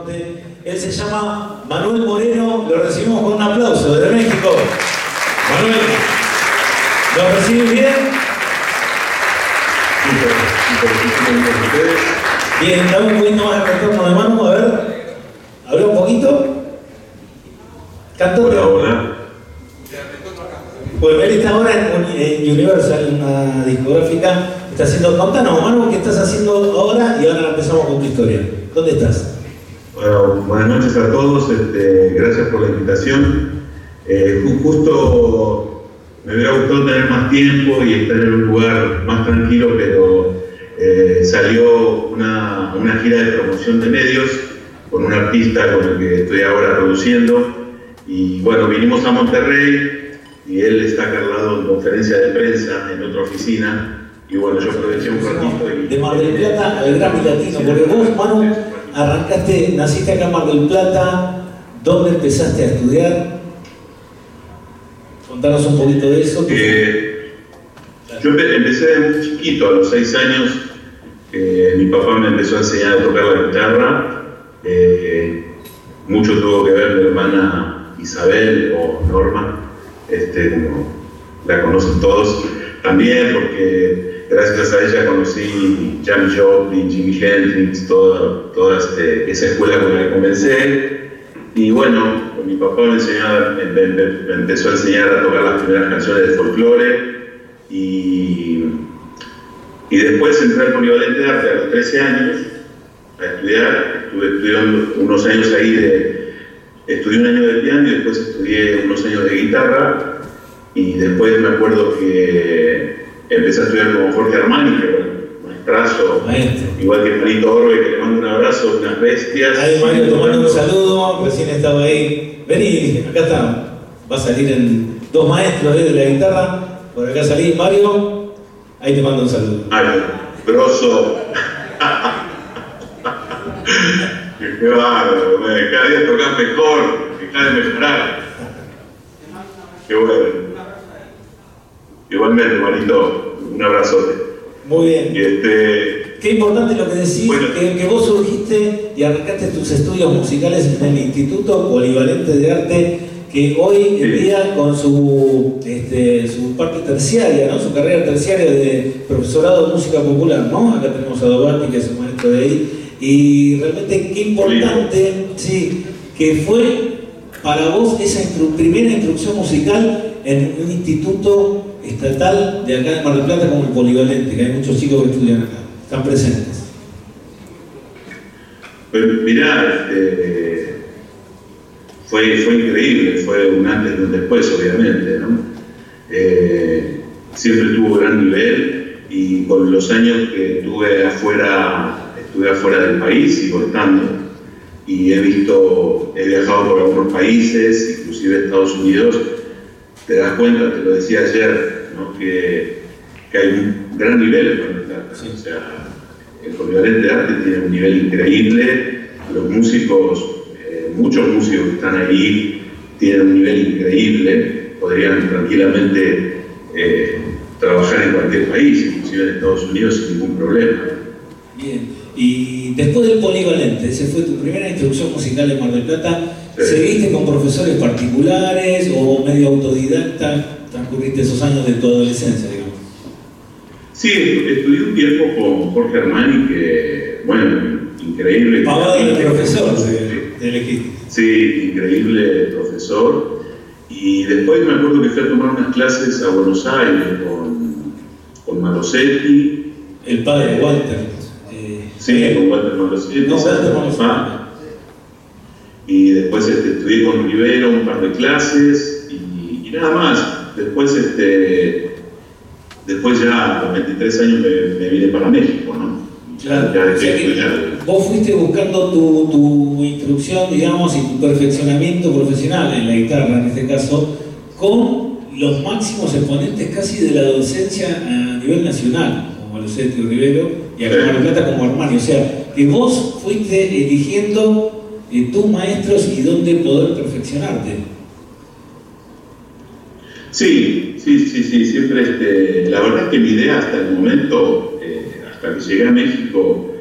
Norte. Él se llama Manuel Moreno, lo recibimos con un aplauso desde México. Manuel, ¿lo recibes bien? Bien, dame un poquito más de retorno de mano, a ver. Habla un poquito. Cantante. Hola, hola. Pues él está ahora en, en Universal, una discográfica. Está haciendo, contanos, Manu, qué estás haciendo ahora y ahora empezamos con tu historia. ¿Dónde estás? Buenas noches a todos, este, gracias por la invitación. Eh, ju- justo me hubiera gustado tener más tiempo y estar en un lugar más tranquilo, pero eh, salió una, gira de promoción de medios con un artista con el que estoy ahora produciendo. Y bueno, vinimos a Monterrey y él está acá al lado en conferencia de prensa en otra oficina. Y bueno, yo aproveché un ratito y... De del Plata al Grammy Latino, porque vos, Manu, arrancaste, naciste acá en Mar del Plata, ¿dónde empezaste a estudiar? Contanos un poquito de eso. Eh, yo empe- empecé de muy chiquito, a los seis años, eh, mi papá me empezó a enseñar a tocar la guitarra. eh, mucho tuvo que ver mi hermana Isabel o Norma, este, como la conocen todos, también porque gracias a ella conocí Janis Joplin, Jimi Hendrix, toda, toda este- esa escuela con la que comencé. Y bueno, mi papá me, enseñaba- empezó a enseñar a tocar las primeras canciones de folclore y, y después entré al Polivalente de Arte a los 13 años a estudiar. Estuve estudiando unos años ahí de... Estudié un año de piano y después estudié unos años de guitarra y después me acuerdo que empecé a estudiar con Jorge Armani, que era un maestrazo, Maestro. igual que Marito Orbe, que le mando un abrazo, unas bestias. Ahí Mario tomando un saludo, recién estaba ahí. Vení, acá está. Va a salir en dos maestros de la guitarra. Por acá salí, Mario. Ahí te mando un saludo. Mario, grosso. Qué bárbaro, cada día tocas mejor, dejá de mejorar. Qué bueno. Igualmente, Marito, un abrazote. Muy bien. Este, Qué importante lo que decís, Bueno. que, que vos surgiste y arrancaste tus estudios musicales en el Instituto Polivalente de Arte, que hoy en Sí. día con su, este, su parte terciaria, ¿no? su carrera terciaria de profesorado de música popular, ¿no? Acá tenemos a Dobati, que es un maestro de ahí, y realmente qué importante, sí, que fue para vos esa instru- primera instrucción musical en un instituto estatal de acá de Mar del Plata como el Polivalente, que hay muchos chicos que estudian acá, están presentes. Pues mirá, este, fue, fue increíble, fue un antes y un después, obviamente, ¿no? Eh, siempre tuvo gran nivel y con los años que estuve afuera, estuve afuera del país, sigo estando, y he visto, he viajado por algunos países, inclusive Estados Unidos, te das cuenta, te lo decía ayer, ¿no? que, que hay un gran nivel del Plata, Sí. o sea, el Polivalente de Arte tiene un nivel increíble, los músicos, eh, muchos músicos que están ahí tienen un nivel increíble, podrían tranquilamente eh, trabajar en cualquier país, inclusive en Estados Unidos sin ningún problema. Bien. Y después del polivalente, esa fue tu primera instrucción musical en Mar del Plata. ¿Seguiste con profesores particulares o medio autodidacta? Transcurriste esos años de tu adolescencia, digamos. Sí, estudié un tiempo con Jorge Armani, que, bueno, increíble. Pagado del profesor, Sí. te elegiste. Sí, increíble profesor. Y después me acuerdo que fui a tomar unas clases a Buenos Aires con, con Malosetti, El padre de Walter. Sí, con Walter Malosetti, No. Y después este, estudié con Rivero un par de clases y, y nada más. Después, este, después ya a los 23 años me, me vine para México, ¿no? Claro. Ya O dejé sea de vos fuiste buscando tu, tu instrucción, digamos, y tu perfeccionamiento profesional en la guitarra, en este caso, con los máximos exponentes casi de la docencia a nivel nacional, como Malosetti Rivero, y acá en Mar del Plata como Armani. O sea, que vos fuiste eligiendo eh, tus maestros y dónde poder perfeccionarte. Sí, sí, sí, sí, siempre, este, la verdad es que mi idea hasta el momento, eh, hasta que llegué a México,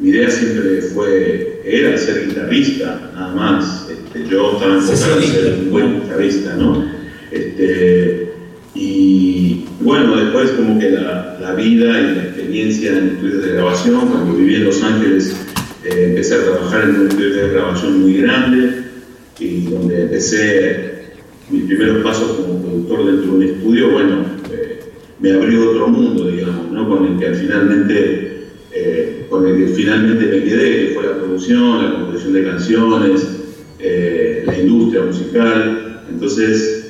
mi idea siempre fue era ser guitarrista, nada más. Este, yo estaba enfocado en ser un buen guitarrista, ¿no? Este, y bueno, como que la, la, vida y la experiencia en estudios de grabación, cuando viví en Los Ángeles, eh, empecé a trabajar en un estudio de grabación muy grande y donde empecé mis primeros pasos como productor dentro de un estudio, bueno, eh, me abrió otro mundo, digamos, ¿no? con el que finalmente, eh, con el que finalmente me quedé, que fue la producción, la composición de canciones, la industria musical. Entonces,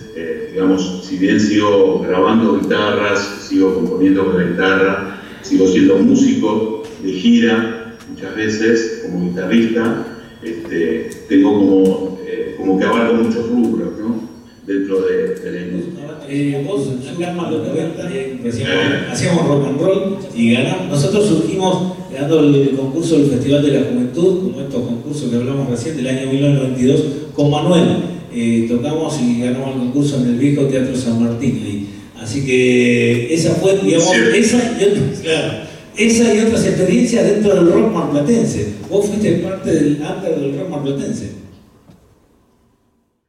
digamos, si bien sigo grabando guitarras, sigo componiendo con la guitarra, sigo siendo músico de gira muchas veces como guitarrista, este, tengo como, eh, como que abarco muchos rubros ¿no? dentro de, la industria. Eh, vos, acá en los 90, hacíamos rock and roll y ganamos. Nosotros surgimos ganando el concurso del Festival de la Juventud, como estos concursos que hablamos recién del año 1992, con Manuel eh, tocamos y ganamos el concurso en el viejo Teatro San Martín. Así que esa fue, digamos, esa, y otras, claro, esa y otras experiencias dentro del rock marplatense. Vos fuiste parte del under del rock marplatense.